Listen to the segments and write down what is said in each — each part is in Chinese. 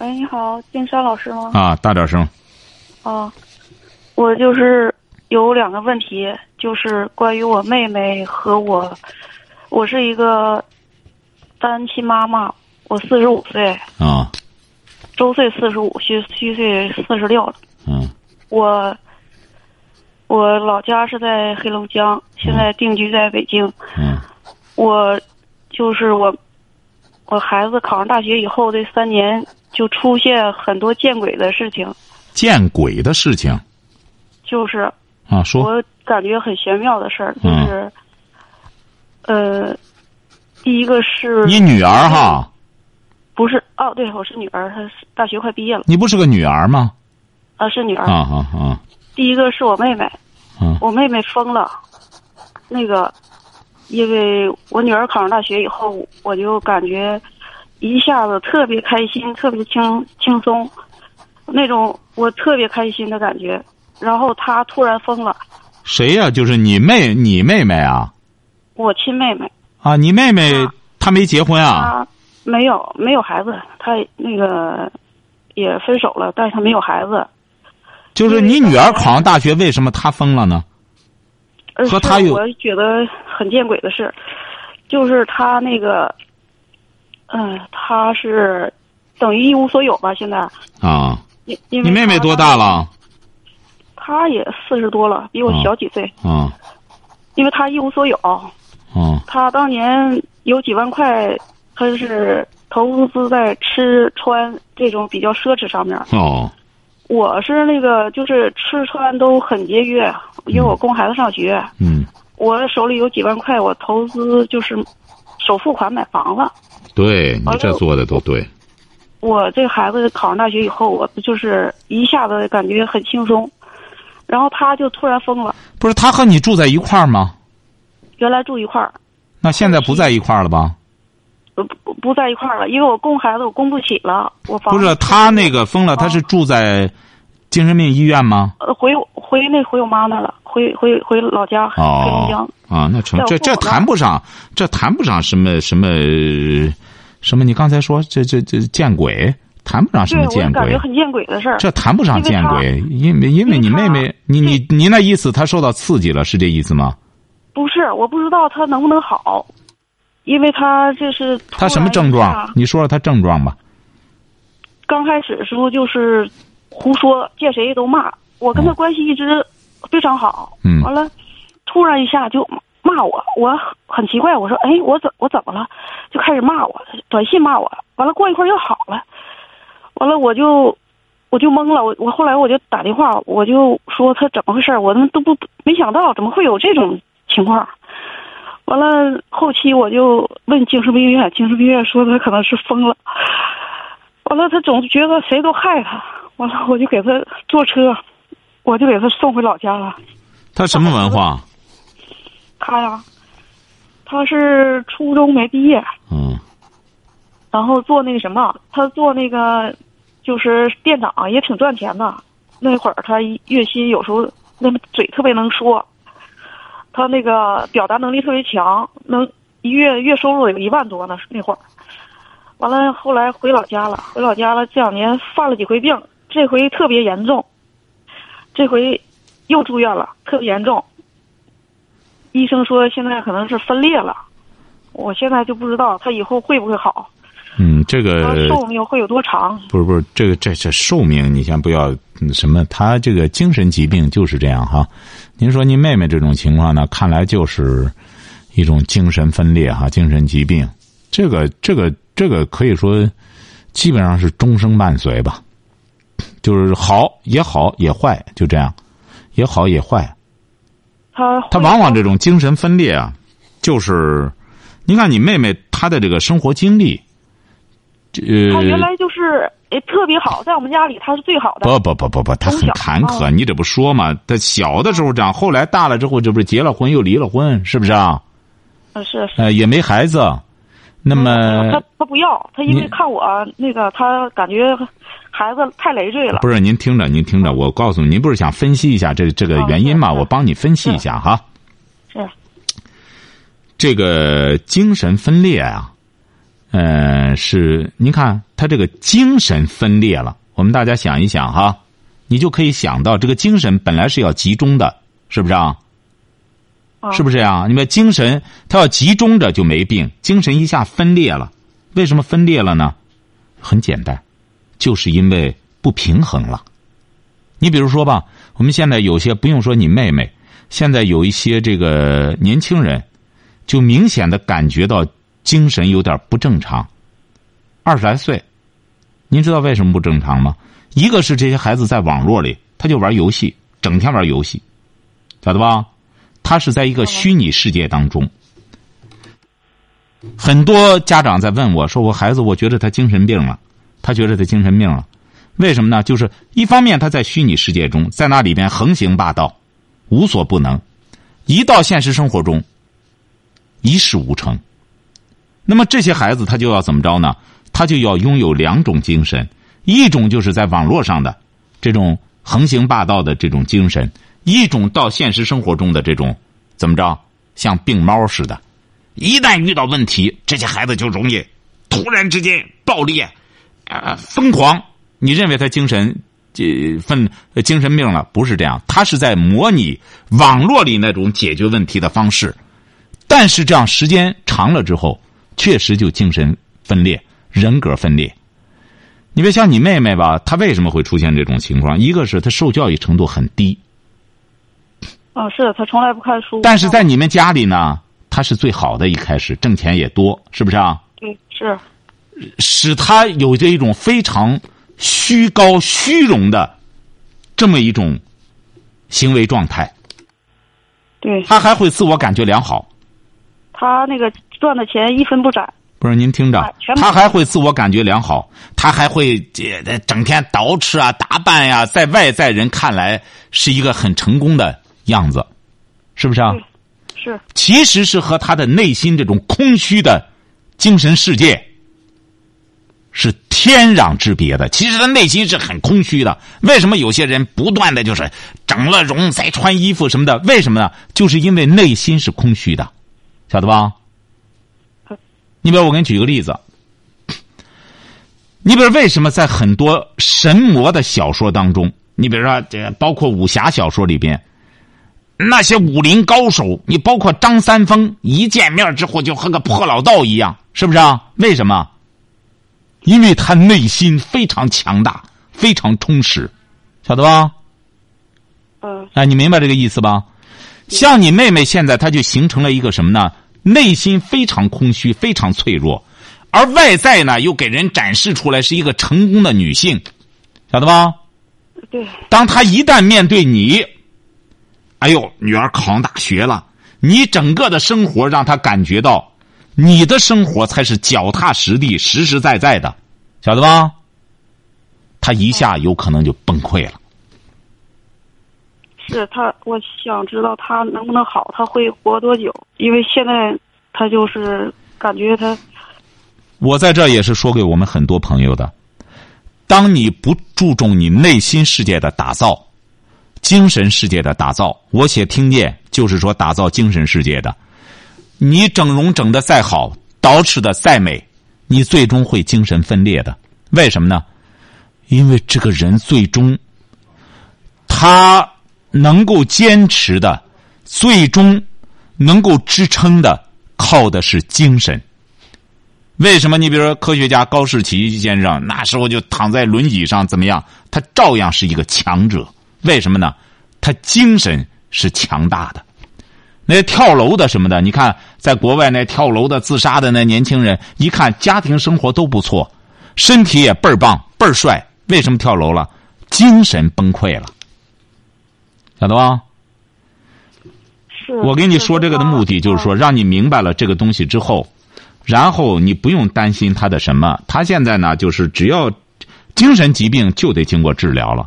喂，你好，金山老师吗？啊，大点声。啊，我就是有两个问题，就是关于我妹妹和我，我是一个单亲妈妈，我四十五岁，啊，周岁四十五，虚虚岁四十六了。嗯我我老家是在黑龙江，现在定居在北京。嗯我就是我，我孩子考上大学以后这三年就出现很多见鬼的事情，见鬼的事情。就是啊，说。我感觉很玄妙的事儿，就嗯是，呃，第一个是你女儿哈，不是哦？对，我是女儿，她大学快毕业了，你不是个女儿吗？啊，是女儿。啊啊啊。第一个是我妹妹，嗯。我妹妹疯了，那个，因为我女儿考上大学以后，我就感觉一下子特别开心，特别轻轻松，那种我特别开心的感觉。然后他突然疯了，谁呀、就是你妹，你妹妹啊？我亲妹妹，啊，你妹妹她没结婚啊？没有没有孩子，她那个也分手了，但是她没有孩子。就是你女儿考上大学，为什么她疯了呢？和她有我觉得很见鬼的事，就是她那个，嗯、他是等于一无所有吧？现在，啊，因因为你妹妹多大？了？她也四十多了，比我小几岁。啊因为她一无所有，啊她当年有几万块，她是投资在吃穿这种比较奢侈上面。哦我是那个就是吃穿都很节约，因为我供孩子上学。嗯，我手里有几万块，我投资就是首付款买房了。对你这做的都对。我这个孩子考上大学以后，我就是一下子感觉很轻松，然后他就突然疯了。不是他和你住在一块儿吗？原来住一块儿，那现在不在一块儿了吧？不不不在一块儿了，因为我供孩子我供不起了，我房不是，他那个疯了，他是住在精神病医院吗？呃回回那回我妈那儿了，回回回老家黑龙江哦。啊，那成这这谈不上，这谈不上什么什么什么？你刚才说这这这见鬼，谈不上什么见鬼感觉。很见鬼的事儿。这谈不上见鬼，因为因为你妹妹，你你你那意思，她受到刺激了，是这意思吗？不是，我不知道她能不能好，因为她这是她什么症状？你说说她症状吧。刚开始的时候就是胡说，见谁都骂。我跟他关系一直非常好。嗯完了，突然一下就骂我，我很奇怪，我说：“哎，我怎我怎么了？”就开始骂我，短信骂我。完了，过一会儿又好了。完了，我就我就懵了。我我后来我就打电话，我就说他怎么回事儿，我他妈都不没想到怎么会有这种情况。完了，后期我就问精神病院，精神病院说他可能是疯了。完了，他总觉得谁都害他。完了，我就给他坐车，我就给他送回老家了。他什么文化？他呀，他是初中没毕业，嗯然后做那个什么，他做那个就是店长，也挺赚钱的。那会儿他月薪有时候那么嘴特别能说，他那个表达能力特别强，能一月月收入有一万多呢。那会儿，完了后来回老家了，回老家了，这两年犯了几回病，这回特别严重，这回又住院了，特别严重。医生说现在可能是分裂了，我现在就不知道他以后会不会好。嗯，这个他寿命会有多长？不是不是，这个这这寿命，你先不要嗯什么，他这个精神疾病就是这样哈。您说您妹妹这种情况呢，看来就是一种精神分裂哈，精神疾病。这个这个这个可以说基本上是终生伴随吧，就是好也好也坏，就这样，也好也坏。他他往往这种精神分裂啊，就是，你看你妹妹她的这个生活经历，呃，她原来就是呃特别好，在我们家里她是最好的。不不不不不，她很坎坷，你这不说嘛？她小的时候这样，后来大了之后，这不是结了婚又离了婚，是不是啊？是，是。呃，也没孩子，那么他他不要，他因为看我那个，他感觉孩子太累赘了。不是，您听着，您听着，我告诉您，您不是想分析一下这这个原因吗？我帮你分析一下哈。是。这个精神分裂啊。呃，是，您看他这个精神分裂了。我们大家想一想哈，你就可以想到，这个精神本来是要集中的，是不是啊？是不是呀？你们精神它要集中着就没病，精神一下分裂了，为什么分裂了呢？很简单，就是因为不平衡了。你比如说吧，我们现在有些不用说你妹妹，现在有一些这个年轻人，就明显的感觉到。精神有点不正常，二十来岁，您知道为什么不正常吗？一个是这些孩子在网络里，他就玩游戏，整天玩游戏，晓得吧？他是在一个虚拟世界当中。很多家长在问我说：“我孩子，我觉得他精神病了，他觉得他精神病了，为什么呢？就是一方面他在虚拟世界中，在那里边横行霸道，无所不能；一到现实生活中，一事无成。”那么这些孩子他就要怎么着呢？他就要拥有两种精神，一种就是在网络上的这种横行霸道的这种精神，一种到现实生活中的这种怎么着，像病猫似的。一旦遇到问题，这些孩子就容易突然之间暴裂，啊，疯狂。你认为他精神这分精神病了？不是这样，他是在模拟网络里那种解决问题的方式，但是这样时间长了之后。确实就精神分裂、人格分裂。你别像你妹妹吧，她为什么会出现这种情况？一个是她受教育程度很低。哦，是他从来不看书。但是在你们家里呢，他是最好的，一开始挣钱也多，是不是啊？对，是。使他有着一种非常虚高、虚荣的这么一种行为状态。对。他还会自我感觉良好。他那个。赚的钱一分不攒。不是您听着，他还会自我感觉良好，他还会整天捯饬啊、打扮呀，在外在人看来是一个很成功的样子，是不是啊？是。其实是和他的内心这种空虚的精神世界是天壤之别的。其实他内心是很空虚的。为什么有些人不断的就是整了容、再穿衣服什么的？为什么呢？就是因为内心是空虚的，晓得吧？你比如我给你举个例子，你比如为什么在很多神魔的小说当中，你比如说这包括武侠小说里边，那些武林高手，你包括张三丰，一见面之后就和个破老道一样，是不是啊？为什么？因为他内心非常强大，非常充实，晓得吧？嗯。哎，你明白这个意思吧？像你妹妹现在，她就形成了一个什么呢？内心非常空虚，非常脆弱，而外在呢，又给人展示出来是一个成功的女性，晓得吧？对。当她一旦面对你，哎呦，女儿考上大学了，你整个的生活让他感觉到，你的生活才是脚踏实地、实实在在的，晓得吧？他一下有可能就崩溃了。是他，我想知道他能不能好，他会活多久？因为现在他就是感觉他。我在这也是说给我们很多朋友的：，当你不注重你内心世界的打造、精神世界的打造，我且听见就是说打造精神世界的，你整容整的再好，捯饬的再美，你最终会精神分裂的。为什么呢？因为这个人最终他。能够坚持的，最终能够支撑的，靠的是精神。为什么？你比如说，科学家高士奇先生那时候就躺在轮椅上，怎么样？他照样是一个强者。为什么呢？他精神是强大的。那跳楼的什么的，你看，在国外那跳楼的、自杀的那年轻人，一看家庭生活都不错，身体也倍儿棒、倍儿帅。为什么跳楼了？精神崩溃了。晓得吧？是。我跟你说这个的目的就是说，让你明白了这个东西之后，然后你不用担心他的什么。他现在呢，就是只要精神疾病就得经过治疗了，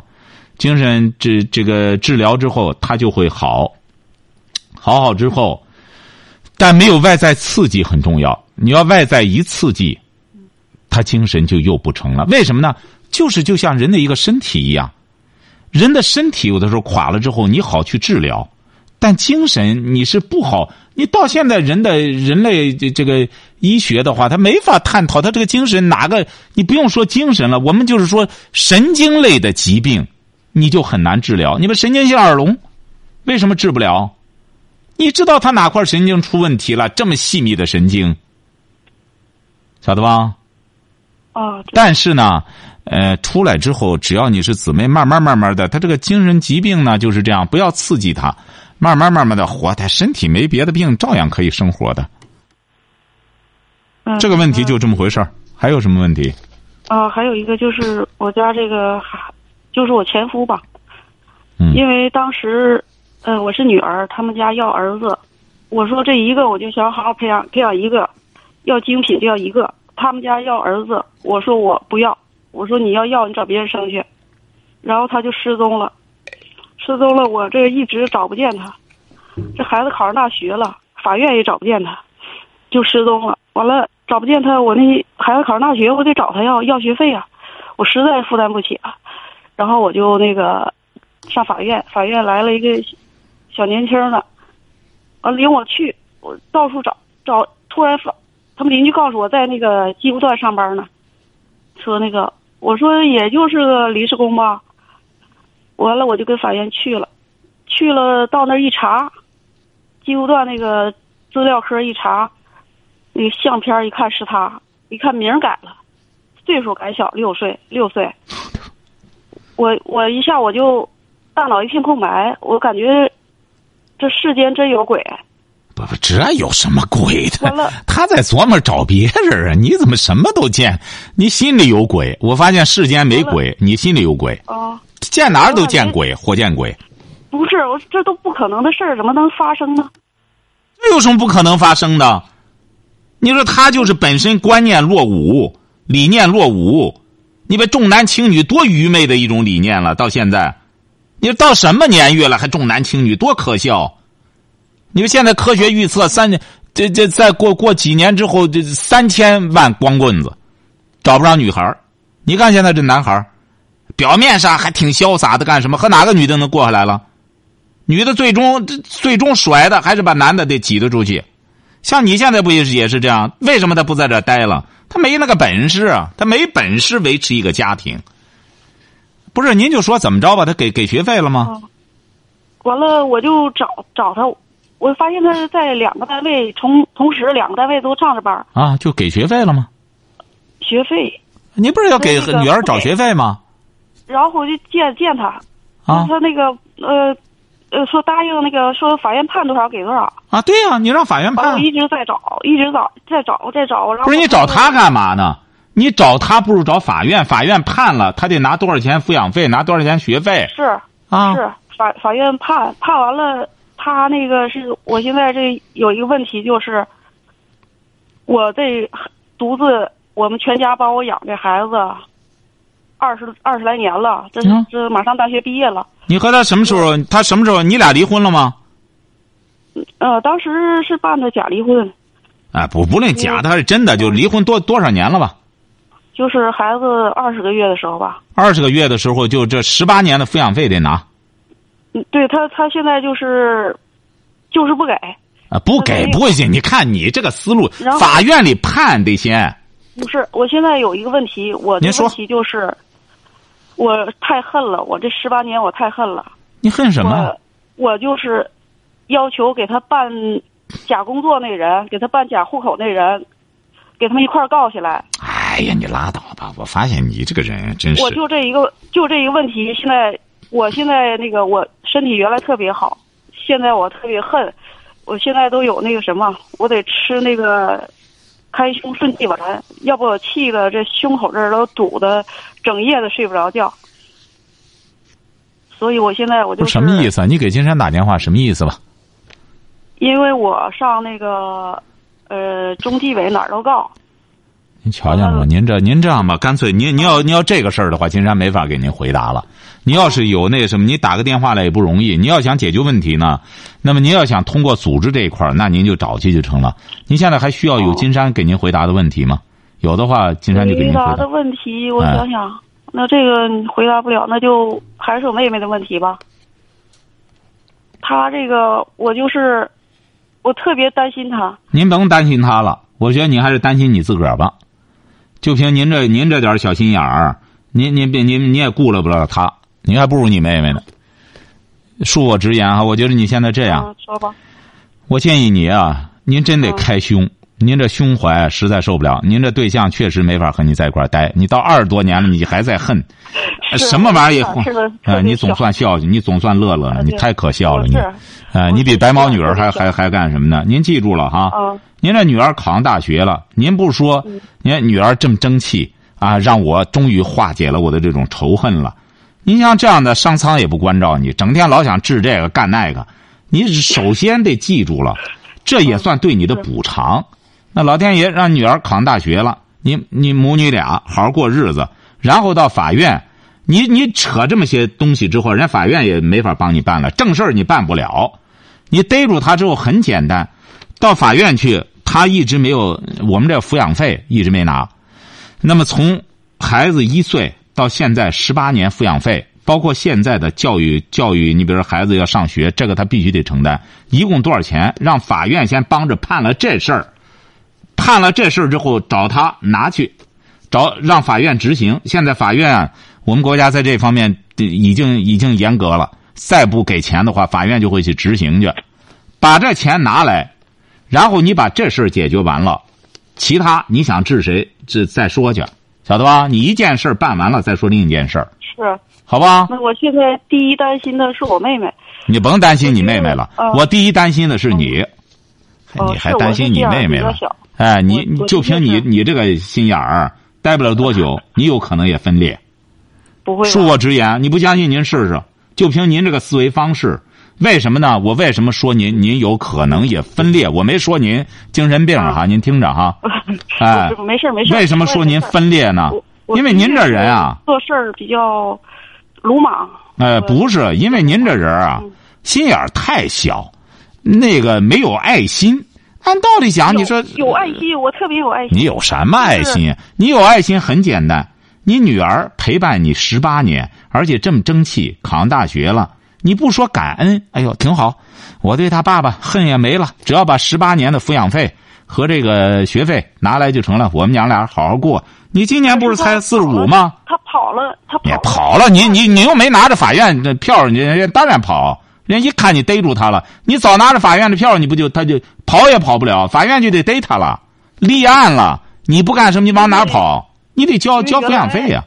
精神这这个治疗之后，他就会好。好好之后，但没有外在刺激很重要。你要外在一刺激，他精神就又不成了。为什么呢？就是就像人的一个身体一样，人的身体有的时候垮了之后，你好去治疗，但精神你是不好。你到现在人的人类这个医学的话，他没法探讨他这个精神哪个。你不用说精神了，我们就是说神经类的疾病，你就很难治疗。你们神经性耳聋，为什么治不了？你知道他哪块神经出问题了？这么细密的神经，晓得吧？啊，但是呢，呃，出来之后，只要你是姊妹，慢慢慢慢的，他这个精神疾病呢就是这样，不要刺激他，慢慢慢慢的活，他身体没别的病，照样可以生活的。嗯这个问题就这么回事儿。还有什么问题？啊，还有一个就是我家这个孩，就是我前夫吧，嗯。因为当时，呃，我是女儿，他们家要儿子，我说这一个我就想好好培养培养一个，要精品就要一个，他们家要儿子，我说我不要，我说你要要你找别人生去，然后他就失踪了，失踪了，我这一直找不见他，这孩子考上大学了，法院也找不见他，就失踪了，完了找不见他，我那孩子考上大学，我得找他要要学费啊，我实在负担不起了，然后我就那个上法院，法院来了一个小年轻的，啊领我去，我到处找找，突然发，他们邻居告诉我在那个机务段上班呢，说那个我说也就是个临时工吧，完了我就跟法院去了，去了到那儿一查，机务段那个资料科一查，那个相片一看是他，一看名改了，岁数改小六岁六岁，我我一下我就大脑一片空白，我感觉这世间真有鬼。不不，这有什么鬼的完了？他在琢磨找别人啊！你怎么什么都见？你心里有鬼？我发现世间没鬼，你心里有鬼。啊，见哪儿都见鬼，活见鬼。不是，我这都不可能的事儿，怎么能发生呢？这有什么不可能发生的？你说他就是本身观念落伍，理念落伍，你别重男轻女，多愚昧的一种理念了。到现在，你到什么年月了还重男轻女，多可笑！你们现在科学预测三年这这再过过几年之后，这三千万光棍子找不着女孩你看现在这男孩表面上还挺潇洒的，干什么？和哪个女的能过下来了？女的最终最终甩的还是把男的得挤得出去。像你现在不也是也是这样？为什么他不在这儿待了？他没那个本事啊，他没本事维持一个家庭。不是，您就说怎么着吧？他给给学费了吗？完了，我就找找他，我发现他是在两个单位同同时两个单位都上着班，啊，就给学费了吗？学费，你不是要给女儿找学费吗？然后我就见见他，啊他那个呃呃说答应那个说法院判多少给多少，啊，对呀、你让法院判我。一直在找，一直找，再找在找，然后不是你找他干嘛呢？你找他不如找法院，法院判了，他得拿多少钱抚养费，拿多少钱学费是啊？是法法院判判完了，他那个是我现在这有一个问题就是，我这独自我们全家帮我养这孩子，二十二十来年了，这这马上大学毕业了，你和他什么时候？他什么时候？你俩离婚了吗？呃，当时是办的假离婚，哎，不，不论假的还是真的，就离婚多多少年了吧？就是孩子二十个月的时候吧，二十个月的时候，就这十八年的抚养费得拿嗯，对他他现在就是就是不给，啊！不给不行，你看你这个思路法院里判得先。不是，我现在有一个问题，我的您说问题就是，我太恨了，我这十八年我太恨了。你恨什么？我我就是要求给他办假工作那人，给他办假户口那人，给他们一块儿告起来。哎呀，你拉倒吧！我发现你这个人真是我就这一个，就这一个问题。现在，我现在那个我身体原来特别好，现在我特别恨，我现在都有那个什么，我得吃那个开胸顺气丸，要不我气的这胸口这儿都堵的，整夜的睡不着觉。所以我现在我就什么意思啊？你给金山打电话什么意思吧？因为我上那个呃中纪委哪儿都告，您瞧见了吗？您这您这样吧，干脆您您要您要这个事儿的话，金山没法给您回答了。您要是有那什么，你打个电话来也不容易。你要想解决问题呢，那么您要想通过组织这一块儿，那您就找去就成了。您现在还需要有金山给您回答的问题吗？有的话，金山就给您回答。回答的。问题，我想想，那这个回答不了，那就还是我妹妹的问题吧。她这个，我就是，我特别担心她。您甭担心她了，我觉得您还是担心你自个儿吧。就凭您这您这点小心眼儿，您您别您你也顾了不了他，您还不如你妹妹呢。恕我直言哈，我觉得你现在这样，嗯，说吧。我建议你啊，您真得开胸，您这胸怀实在受不了，您这对象确实没法和你在一块儿待，你到二十多年了，你还在恨，什么玩意儿也是的啊，你总算笑，你总算乐乐了，你太可笑了，你。是，啊，你比白毛女儿还还还干什么呢？您记住了哈，嗯。您这女儿考上大学了，您不说，您女儿这么争气啊，让我终于化解了我的这种仇恨了。您像这样的上苍也不关照你，整天老想治这个干那个，你首先得记住了，这也算对你的补偿。那老天爷让女儿考上大学了，你你母女俩好好过日子，然后到法院，你你扯这么些东西之后，人法院也没法帮你办了，正事儿你办不了。你逮住他之后很简单，到法院去，他一直没有我们这抚养费一直没拿。那么从孩子一岁到现在十八年抚养费，包括现在的教育教育，你比如说孩子要上学，这个他必须得承担。一共多少钱？让法院先帮着判了这事儿，判了这事儿之后找他拿去，找让法院执行。现在法院啊我们国家在这方面已经已经严格了，再不给钱的话，法院就会去执行去，把这钱拿来，然后你把这事儿解决完了，其他你想治谁，这再说去，晓得吧？你一件事儿办完了再说另一件事儿，是。好吧？那我现在第一担心的是我妹妹。你甭担心你妹妹了，嗯我第一担心的是你，哦你还担心你妹妹了比较小？哎，你就凭你你这个心眼儿，待不了多久，你有可能也分裂。不会。恕我直言，你不相信您试试。就凭您这个思维方式，为什么呢？我为什么说您您有可能也分裂？我没说您精神病哈，您听着哈。哎没事儿没事儿。为什么说您分裂呢因为您这人啊，做事儿比较鲁莽。呃，不是，因为您这人啊嗯，心眼儿太小，那个没有爱心。按道理讲，你说有爱心，我特别有爱心。你有什么爱心？你有爱心很简单，你女儿陪伴你十八年，而且这么争气，考上大学了，你不说感恩，哎呦，挺好。我对他爸爸恨也没了，只要把十八年的抚养费和这个学费拿来就成了，我们娘俩好好过。你今年不是才四十五吗？他跑了，他跑了。跑了，你你你又没拿着法院的票，你当然跑。人一看你逮住他了，你早拿着法院的票，你不就他就跑也跑不了，法院就得逮他了，立案了。你不干什么，你往哪跑？你得交交抚养费呀、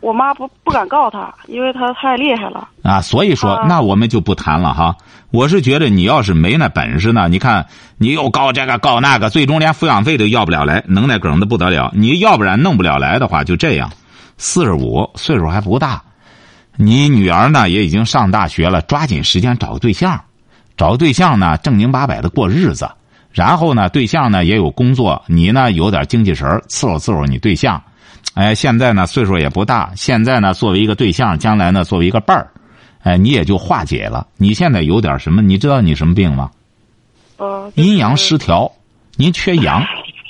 我妈不不敢告他，因为他太厉害了。啊！所以说，啊那我们就不谈了哈。我是觉得你要是没那本事呢，你看你又告这个告那个，最终连抚养费都要不了来，能耐梗的不得了。你要不然弄不了来的话，就这样，四十五岁数还不大，你女儿呢也已经上大学了，抓紧时间找个对象，找个对象呢正经八百的过日子，然后呢对象呢也有工作，你呢有点精气神儿伺候伺候你对象。哎，现在呢岁数也不大，现在呢作为一个对象，将来呢作为一个伴儿，哎，你也就化解了。你现在有点什么？你知道你什么病吗？阴阳失调，您缺阳，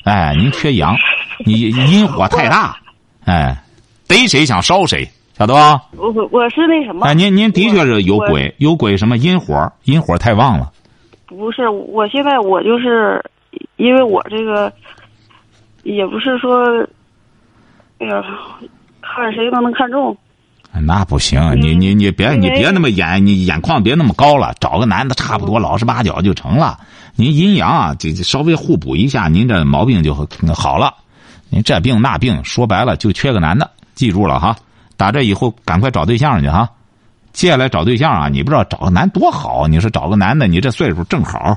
哎，您缺阳，你阴火太大，哎，逮谁想烧谁，晓得吧？我我我是那什么？哎，您您的确是有鬼，有鬼什么阴火，阴火太旺了。不是，我现在我就是，因为我这个，也不是说，哎呀，看谁都能看中。那不行，你你你别你别那么眼你眼眶别那么高了，找个男的差不多老实巴交就成了。您阴阳啊，这这稍微互补一下，您这毛病就好了。您这病那病，说白了就缺个男的，记住了哈。打这以后赶快找对象去哈。接下来找对象啊，你不知道找个男多好，你说找个男的，你这岁数正好，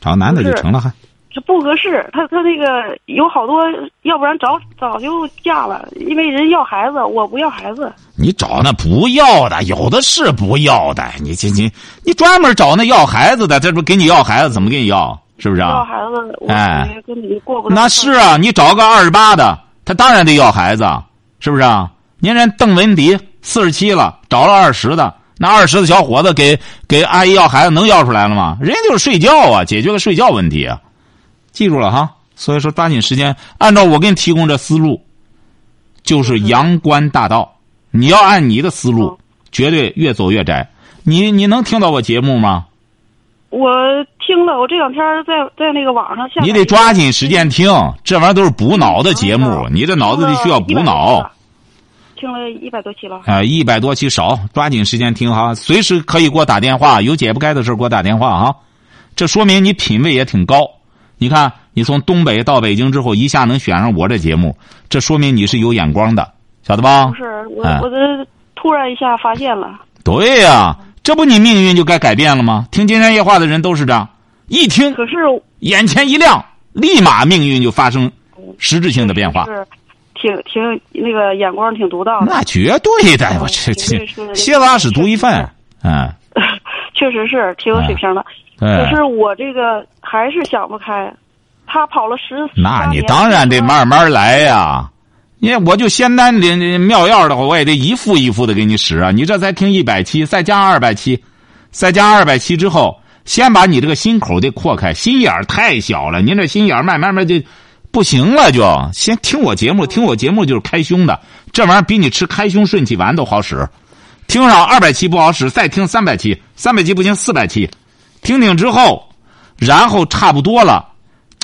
找个男的就成了还。这不合适，他他那个有好多，要不然早早就嫁了，因为人要孩子，我不要孩子。你找那不要的，有的是不要的。你这你你专门找那要孩子的，这不给你要孩子，怎么给你要？是不是啊？要孩子，我哎跟你过不到。那是啊，你找个二十八的，他当然得要孩子，是不是啊？您人邓文迪四十七了，找了二十的，那二十的小伙子给给阿姨要孩子，能要出来了吗？人家就是睡觉啊，解决个睡觉问题啊，记住了哈。所以说，抓紧时间，按照我给你提供这思路，就是阳关大道。你要按你的思路嗯，绝对越走越窄。你你能听到我节目吗？我听了，我这两天在在那个网上下。你得抓紧时间听，这玩意儿都是补脑的节目，你这脑子里需要补脑。听了一百多期了。啊，一百多期少，抓紧时间听哈，随时可以给我打电话，有解不开的事给我打电话啊。这说明你品位也挺高。你看，你从东北到北京之后，一下能选上我这节目，这说明你是有眼光的，晓得吧不？是我哎，我这突然一下发现了。对呀、这不你命运就该改变了吗？听金山夜话的人都是这样，一听可是眼前一亮，立马命运就发生实质性的变化。是挺挺那个眼光挺独到的，那绝对的，我这这蝎子是独一份，嗯，确实是挺有水平的。可。是我这个还是想不开，他跑了十。那你当然得慢慢来呀。你看，我就仙丹的妙药的话，我也得一副一副的给你使啊。你这才听一百七，再加二百七，再加二百七之后，先把你这个心口得扩开，心眼儿太小了。您这心眼儿慢慢慢就不行了就，先听我节目，听我节目就是开胸的，这玩意儿比你吃开胸顺气丸都好使。听上二百期不好使，再听三百期，三百期不行，四百期，听听之后，然后差不多了。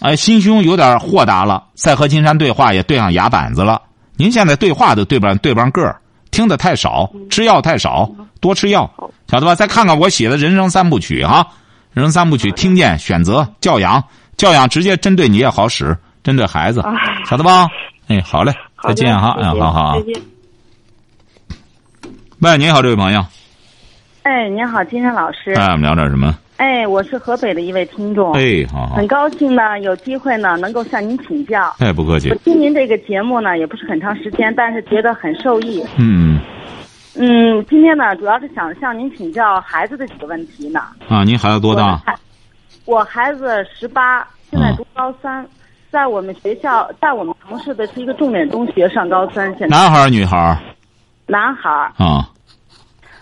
哎，心胸有点豁达了，再和金山对话也对上牙板子了。您现在对话都对不上对不上个儿，听的太少，吃药太少，多吃药，晓得吧？再看看我写的人生三部曲哈，人生三部曲，听见、选择、教养，教养直接针对你也好使，针对孩子，哎晓得吧？哎，好嘞，再见哈，嗯，好好啊再。见。喂，你好，这位朋友，哎，您好，金山老师。哎，我们聊点什么？哎，我是河北的一位听众，哎，好好很，高兴呢，有机会呢能够向您请教。哎，不客气我，听您这个节目呢，也不是很长时间，但是觉得很受益。嗯嗯，今天呢，主要是想向您请教孩子的几个问题呢。啊，您孩子多大？我孩？我孩子十八，现在读高三，在我们学校，在我们城市的是一个重点中学上高三。现在男孩儿女孩儿男孩儿，啊？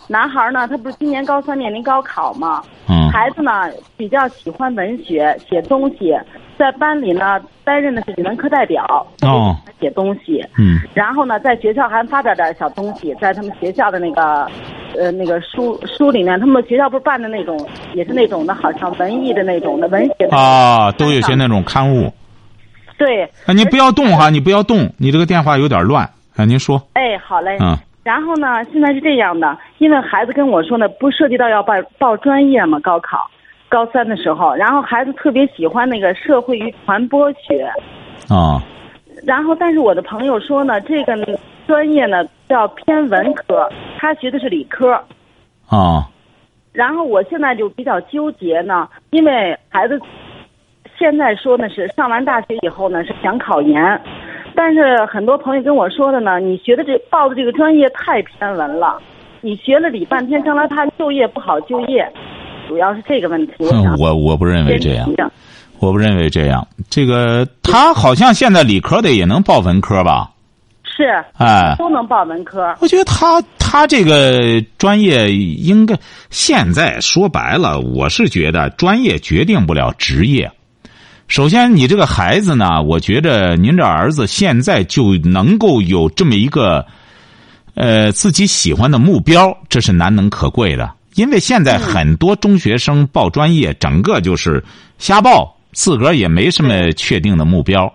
男孩儿呢，他不是今年高三面临高考吗？嗯孩子呢比较喜欢文学，写东西，在班里呢担任的是语文课代表，哦，写东西。嗯然后呢，在学校还发表点小东西，在他们学校的那个，呃，那个书书里面，他们学校不是办的那种，也是那种的，好像文艺的那种的文学的。啊，都有些那种刊物。对，啊，你不要动哈，你不要动，你这个电话有点乱。啊，您说，哎，好嘞。嗯然后呢，现在是这样的，因为孩子跟我说呢，不涉及到要报报专业嘛，高考高三的时候，然后孩子特别喜欢那个社会与传播学，啊，然后但是我的朋友说呢，这个专业呢叫偏文科，他学的是理科，啊，然后我现在就比较纠结呢，因为孩子现在说呢是上完大学以后呢是想考研，但是很多朋友跟我说的呢，你学的这报的这个专业太偏文了，你学了理半天，将来他就业不好就业，主要是这个问题。我我我不认为这样我不认为这样。这个他好像现在理科的也能报文科吧？是哎，都能报文科。我觉得他他这个专业应该现在说白了，我是觉得专业决定不了职业。首先，你这个孩子呢，我觉着您这儿子现在就能够有这么一个，呃，自己喜欢的目标，这是难能可贵的。因为现在很多中学生报专业，整个就是瞎报，自个儿也没什么确定的目标。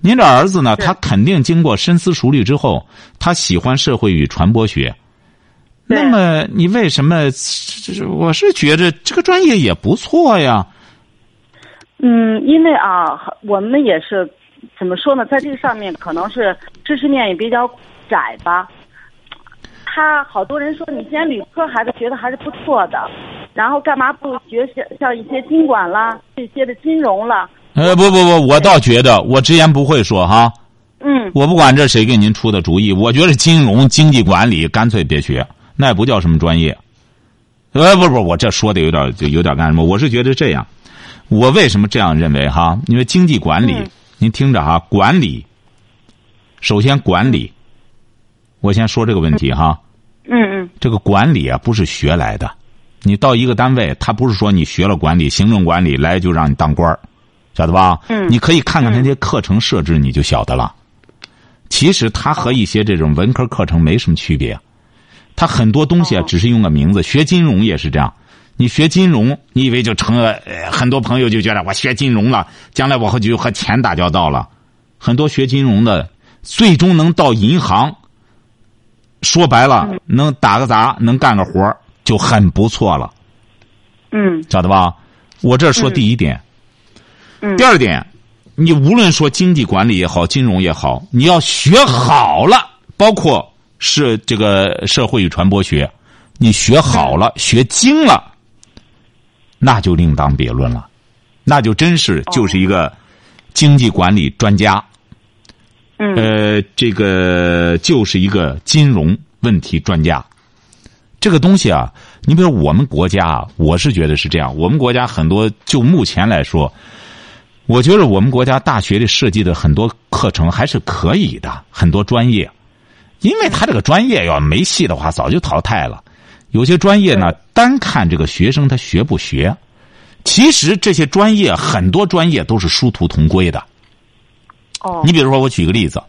您这儿子呢，他肯定经过深思熟虑之后，他喜欢社会与传播学。那么你为什么？我是觉着这个专业也不错呀。嗯，因为啊，我们也是怎么说呢，在这个上面可能是知识面也比较窄吧。他好多人说，你既然理科孩子学的还是不错的，然后干嘛不学像像一些经管啦，这些的金融啦？呃，不不不，我倒觉得我直言不讳说哈，嗯，我不管这谁给您出的主意，我觉得金融、经济管理干脆别学，那也不叫什么专业。呃，不不，我这说的有点就有点干什么？我是觉得这样，我为什么这样认为哈？因为经济管理，嗯您听着哈，管理，首先管理，我先说这个问题哈。嗯嗯这个管理啊，不是学来的。你到一个单位，他不是说你学了管理、行政管理来就让你当官儿晓得吧？嗯你可以看看那些课程设置，你就晓得了。其实它和一些这种文科课程没什么区别，它很多东西啊哦只是用个名字。学金融也是这样，你学金融，你以为就成了？呃很多朋友就觉得我学金融了，将来我和就和钱打交道了。很多学金融的，最终能到银行。说白了，能打个杂，能干个活就很不错了，嗯晓得吧？我这说第一点。嗯第二点，你无论说经济管理也好，金融也好，你要学好了，包括是这个社会与传播学，你学好了，学精了，那就另当别论了，那就真是就是一个经济管理专家。嗯呃，这个就是一个金融问题专家。这个东西啊，你比如我们国家啊，我是觉得是这样。我们国家很多，就目前来说，我觉得我们国家大学里设计的很多课程还是可以的，很多专业，因为他这个专业要没戏的话，早就淘汰了。有些专业呢，单看这个学生他学不学，其实这些专业很多专业都是殊途同归的。哦。你比如说，我举个例子，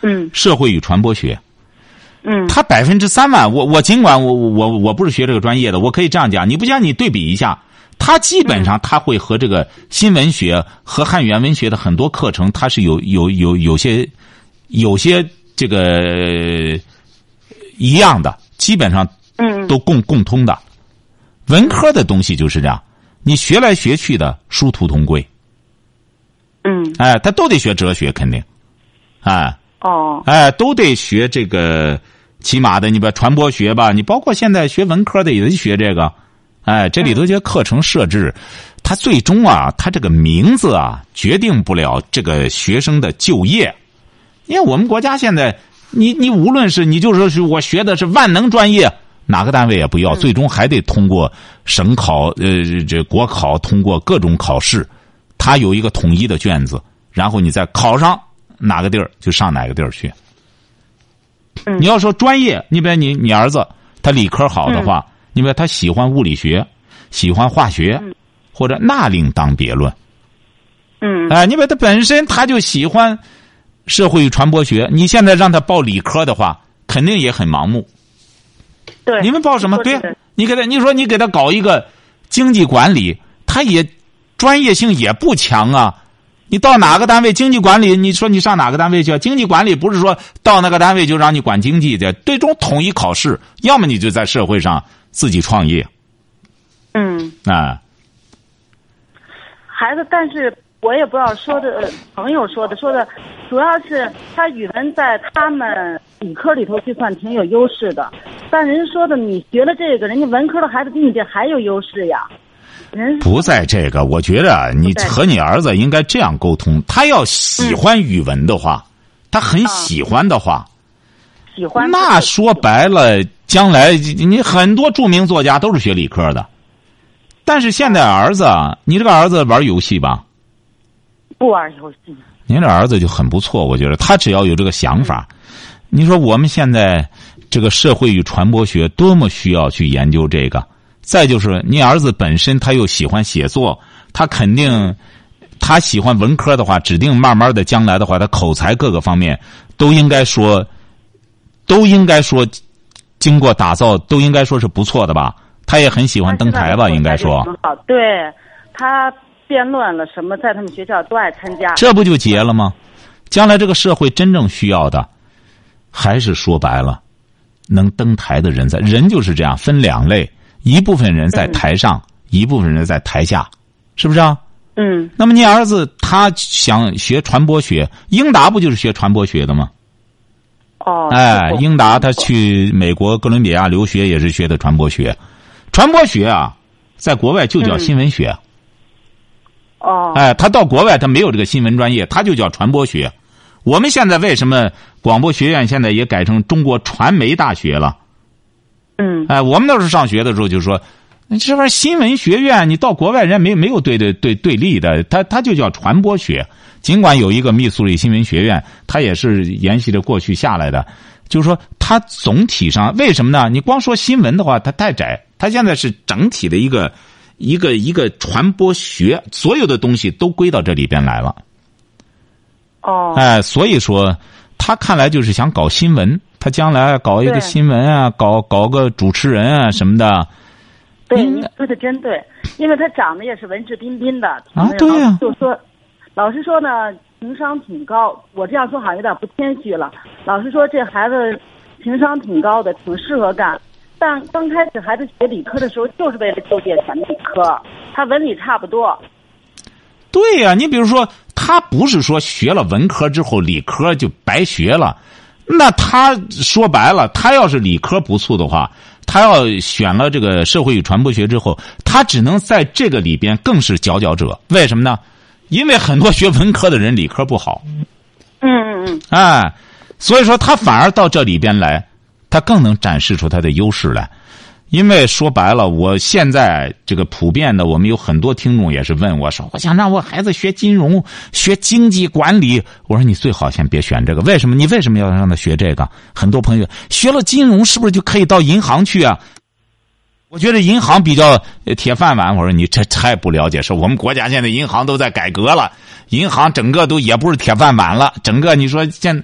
嗯。社会与传播学，嗯。它百分之三万，我我尽管我我我不是学这个专业的，我可以这样讲，你不讲你对比一下，它基本上它会和这个新闻学和汉语言文学的很多课程，它是有有有有些有些这个呃一样的，基本上嗯。都共共通的。文科的东西就是这样，你学来学去的殊途同归，嗯。哎，他都得学哲学，肯定，哎。哦。哎，都得学这个，起码的，你把传播学吧，你包括现在学文科的也得学这个，哎，这里头这些课程设置，它最终啊，它这个名字啊，决定不了这个学生的就业，因为我们国家现在，你你无论是你就说是我学的是万能专业，哪个单位也不要，最终还得通过省考，呃，这国考，通过各种考试，他有一个统一的卷子，然后你再考上。哪个地儿就上哪个地儿去。嗯你要说专业，你比如你你儿子他理科好的话，你比如他喜欢物理学，喜欢化学，或者那另当别论。嗯哎，你比如他本身他就喜欢社会与传播学，你现在让他报理科的话，肯定也很盲目。对，你们报什么？对你给他，你说你给他搞一个经济管理，他也专业性也不强啊。你到哪个单位经济管理？你说你上哪个单位去？经济管理不是说到那个单位就让你管经济的，最终统一考试，要么你就在社会上自己创业嗯啊。孩子，但是我也不知道说的呃朋友说的说的，主要是他语文在他们理科里头就算挺有优势的，但人说的你学了这个，人家文科的孩子比你这还有优势呀。人不在这个，我觉得啊你和你儿子应该这样沟通。他要喜欢语文的话，他很喜欢的话，喜欢那说白了，将来你很多著名作家都是学理科的。但是现在儿子啊，你这个儿子玩游戏吧？不玩游戏。您这儿子就很不错，我觉得他只要有这个想法。你说我们现在这个社会与传播学多么需要去研究这个。再就是你儿子本身他又喜欢写作，他肯定他喜欢文科的话，指定慢慢的将来的话，他口才各个方面都应该说，都应该说经过打造都应该说是不错的吧。他也很喜欢登台吧，应该说。好，对他辩论了什么，在他们学校都爱参加。这不就结了吗？将来这个社会真正需要的，还是说白了，能登台的人在。人就是这样，分两类。一部分人在台上，嗯、一部分人在台下，是不是啊？嗯。那么你儿子他想学传播学，英达不就是学传播学的吗？哦。哎，英达他去美国哥伦比亚留学也是学的传播学，传播学啊，在国外就叫新闻学。嗯、哦。哎，他到国外他没有这个新闻专业，他就叫传播学。我们现在为什么广播学院现在也改成中国传媒大学了？嗯，哎，我们那时候上学的时候就说，这玩意儿新闻学院，你到国外人没没有对对对对立的，它它就叫传播学。尽管有一个密苏里新闻学院，它也是沿袭着过去下来的，就是说它总体上为什么呢？你光说新闻的话，它太窄。它现在是整体的一个一个一个传播学，所有的东西都归到这里边来了。哦，哎，所以说他看来就是想搞新闻，他将来搞一个新闻啊，搞搞个主持人啊什么的。对，应您说的真对，因为他长得也是文质彬彬的，啊对呀就说，老实说呢，情商挺高。我这样说好像有点不谦虚了。老实说，这孩子情商挺高的，挺适合干。但刚开始孩子学理科的时候，就是为了就业选的理科，他文理差不多。对呀、你比如说，他不是说学了文科之后理科就白学了，那他说白了，他要是理科不错的话，他要选了这个社会与传播学之后，他只能在这个里边更是佼佼者。为什么呢？因为很多学文科的人理科不好，嗯嗯嗯，哎，所以说他反而到这里边来，他更能展示出他的优势来。因为说白了，我现在这个普遍的，我们有很多听众也是问我说，我想让我孩子学金融、学经济管理。我说你最好先别选这个，为什么？你为什么要让他学这个？很多朋友学了金融，是不是就可以到银行去啊？我觉得银行比较铁饭碗。我说你这太不了解，是我们国家现在银行都在改革了，银行整个都也不是铁饭碗了。整个你说现，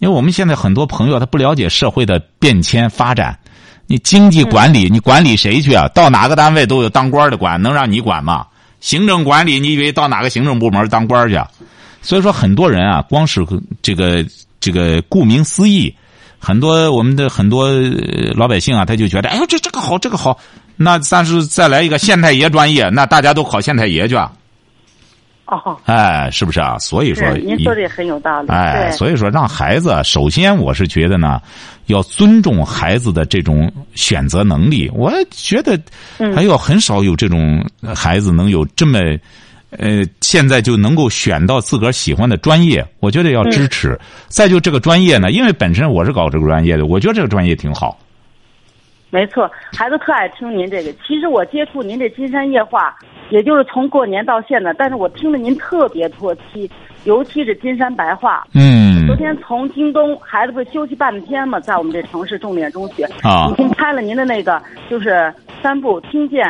因为我们现在很多朋友他不了解社会的变迁发展，你经济管理你管理谁去啊？到哪个单位都有当官的管，能让你管吗？行政管理，你以为到哪个行政部门当官去啊？所以说很多人啊，光是这个这个顾名思义。很多我们的很多呃老百姓啊，他就觉得，哎呦，这这个好，这个好，那但是再来一个县太爷专业，那大家都考县太爷去啊，哦，哎，是不是啊？所以说，您说的也很有道理。哎，所以说让孩子，首先我是觉得呢，要尊重孩子的这种选择能力。我觉得嗯还有很少有这种孩子能有这么，呃，现在就能够选到自个儿喜欢的专业。我觉得要支持。嗯再就这个专业呢，因为本身我是搞这个专业的，我觉得这个专业挺好。没错，孩子特爱听您这个。其实我接触您这金山夜话，也就是从过年到现在，但是我听着您特别脱期，尤其是金山白话。嗯昨天从京东，孩子不是休息半天嘛，在我们这城市重点中学，啊已经拍了您的那个，就是三部听见，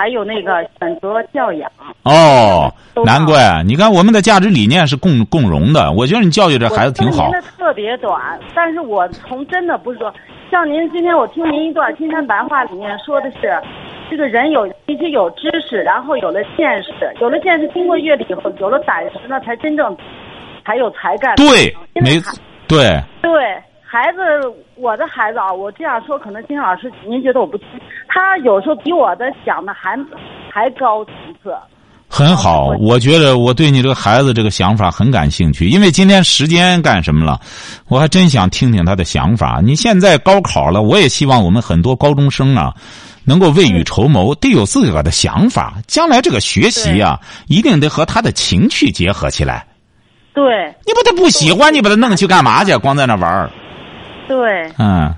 还有那个选择教养。哦，难怪啊你看我们的价值理念是共共融的。我觉得你教育这孩子挺好特别短，但是我从真的不是说，像您今天我听您一段《金山白话》里面说的是，这个人有必须有知识，然后有了见识，有了见识，经过阅历以后，有了胆识，那才真正才有才干。对，没对。对孩子，我的孩子啊，我这样说可能金老师您觉得我不清，他有时候比我的想的还还高层次。很好，我我觉得我对你这个孩子这个想法很感兴趣，因为今天时间干什么了？我还真想听听他的想法。你现在高考了，我也希望我们很多高中生啊，能够未雨绸缪，得有自个儿的想法。将来这个学习啊，一定得和他的情趣结合起来。对你把他不喜欢，你把他弄去干嘛去？光在那玩儿？对。嗯，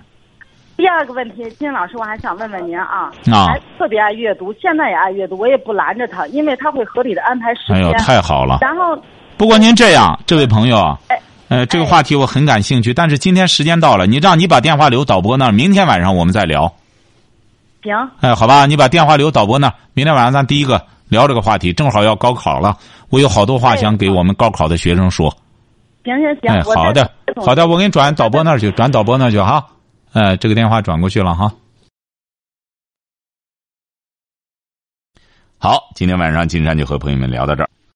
第二个问题，金老师，我还想问问您啊，啊孩子特别爱阅读，现在也爱阅读，我也不拦着他，因为他会合理的安排时间。哎呦，太好了。然后，不过您这样，这位朋友啊，哎，呃，这个哎话题我很感兴趣，但是今天时间到了，你让你把电话留导播那儿，明天晚上我们再聊。行，哎，好吧，你把电话留导播那儿，明天晚上咱第一个聊这个话题，正好要高考了，我有好多话哎想给我们高考的学生说。行行行，哎，好的，好的，我给你转导播那儿去，转导播那儿去哈。呃，这个电话转过去了哈。好，今天晚上金山就和朋友们聊到这儿。